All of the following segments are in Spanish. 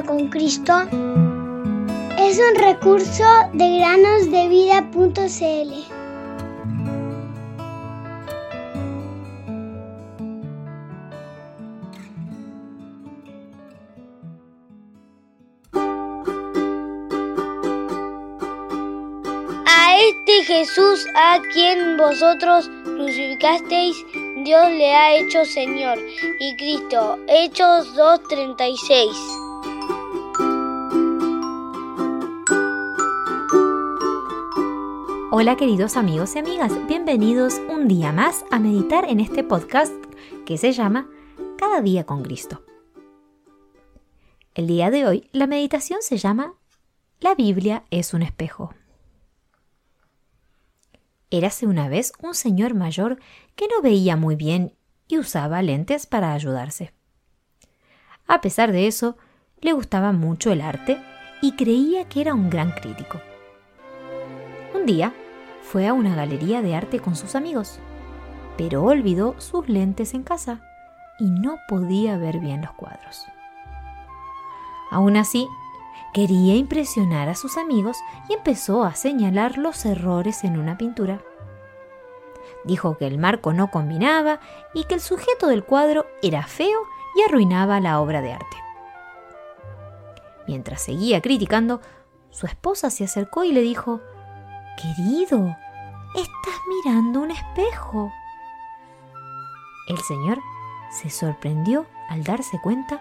con Cristo es un recurso de granosdevida.cl. A este Jesús a quien vosotros crucificasteis, Dios le ha hecho Señor y Cristo. Hechos 2.36. Hola queridos amigos y amigas, bienvenidos un día más a meditar en este podcast que se llama Cada día con Cristo. El día de hoy la meditación se llama La Biblia es un espejo. Érase una vez un señor mayor que no veía muy bien y usaba lentes para ayudarse. A pesar de eso, le gustaba mucho el arte y creía que era un gran crítico. Un día fue a una galería de arte con sus amigos, pero olvidó sus lentes en casa y no podía ver bien los cuadros. Aún así, Quería impresionar a sus amigos y empezó a señalar los errores en una pintura. Dijo que el marco no combinaba y que el sujeto del cuadro era feo y arruinaba la obra de arte. Mientras seguía criticando, su esposa se acercó y le dijo, Querido, estás mirando un espejo. El señor se sorprendió al darse cuenta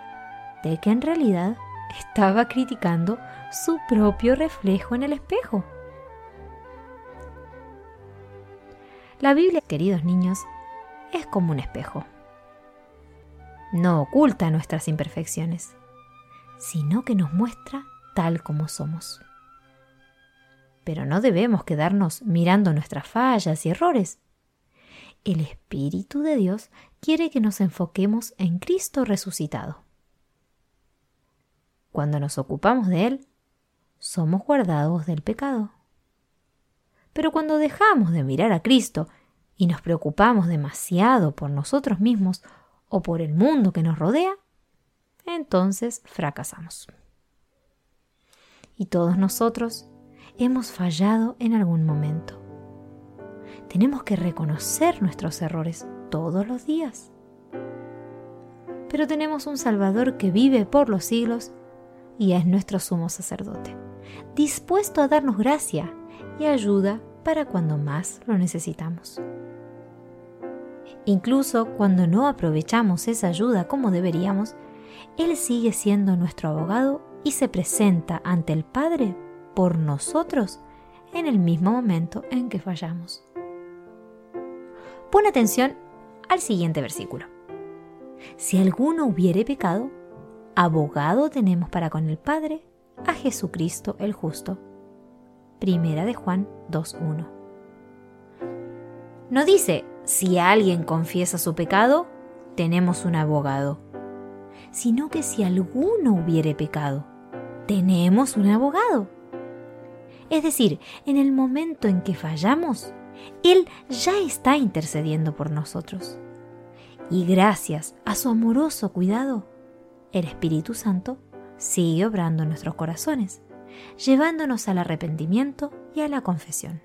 de que en realidad estaba criticando su propio reflejo en el espejo. La Biblia, queridos niños, es como un espejo. No oculta nuestras imperfecciones, sino que nos muestra tal como somos. Pero no debemos quedarnos mirando nuestras fallas y errores. El Espíritu de Dios quiere que nos enfoquemos en Cristo resucitado. Cuando nos ocupamos de Él, somos guardados del pecado. Pero cuando dejamos de mirar a Cristo y nos preocupamos demasiado por nosotros mismos o por el mundo que nos rodea, entonces fracasamos. Y todos nosotros hemos fallado en algún momento. Tenemos que reconocer nuestros errores todos los días. Pero tenemos un Salvador que vive por los siglos y es nuestro sumo sacerdote, dispuesto a darnos gracia y ayuda para cuando más lo necesitamos. Incluso cuando no aprovechamos esa ayuda como deberíamos, Él sigue siendo nuestro abogado y se presenta ante el Padre por nosotros en el mismo momento en que fallamos. Pon atención al siguiente versículo. Si alguno hubiere pecado, abogado tenemos para con el Padre, a Jesucristo el justo. Primera de Juan 2.1. No dice, si alguien confiesa su pecado, tenemos un abogado, sino que si alguno hubiere pecado, tenemos un abogado. Es decir, en el momento en que fallamos, Él ya está intercediendo por nosotros. Y gracias a su amoroso cuidado, el Espíritu Santo sigue obrando en nuestros corazones, llevándonos al arrepentimiento y a la confesión.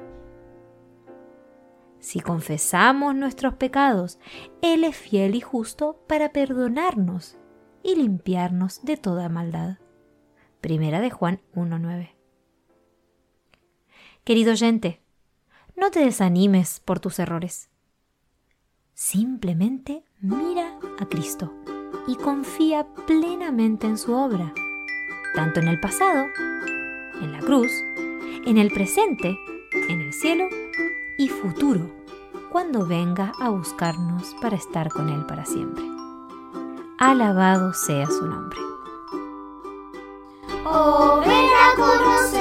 Si confesamos nuestros pecados, Él es fiel y justo para perdonarnos y limpiarnos de toda maldad. Primera de Juan 1.9. Querido oyente, no te desanimes por tus errores. Simplemente mira a Cristo y confía plenamente en su obra, tanto en el pasado, en la cruz, en el presente, en el cielo y futuro, cuando venga a buscarnos para estar con Él para siempre. Alabado sea su nombre. Oh, ven a